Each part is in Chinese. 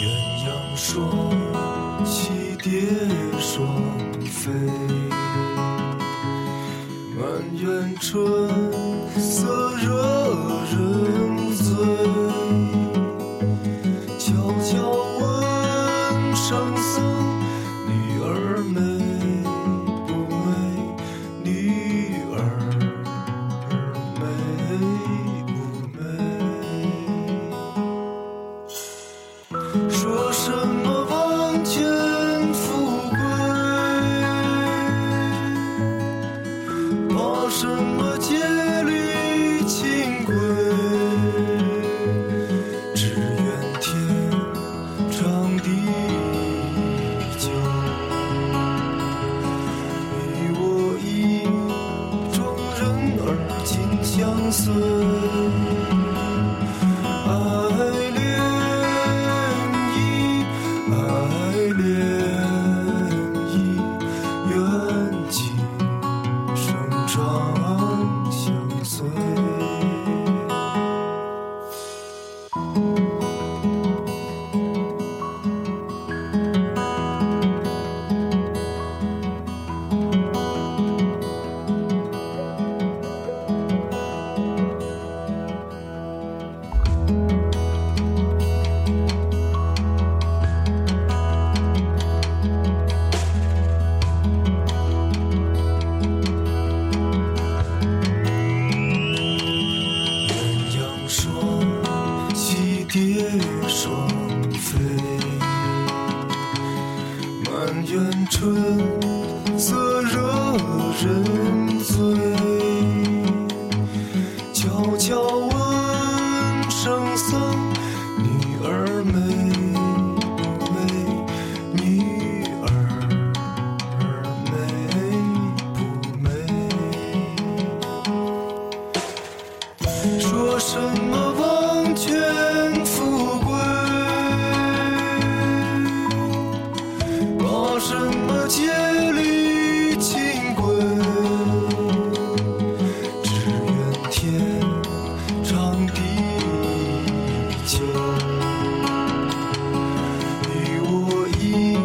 鸳鸯双栖蝶双飞满园春色惹人醉悄悄问圣僧女儿美美不美说什么王权富贵怕什么戒律清规鸳鸯双栖蝶双飞，满园春色惹人。生女儿美不美女儿美不美。说什么与我意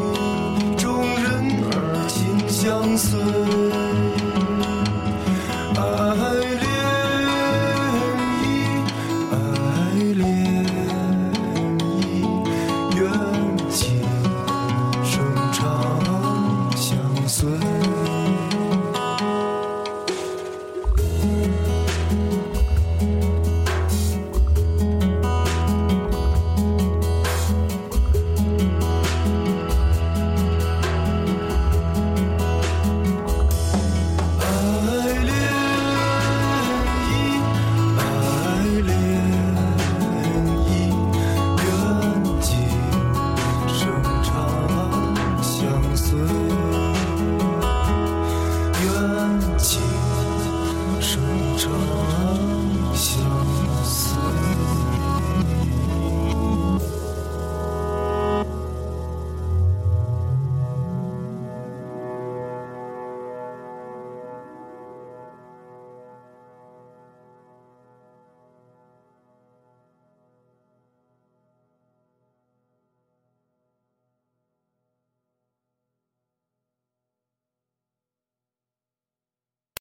中人儿紧相随。情深长。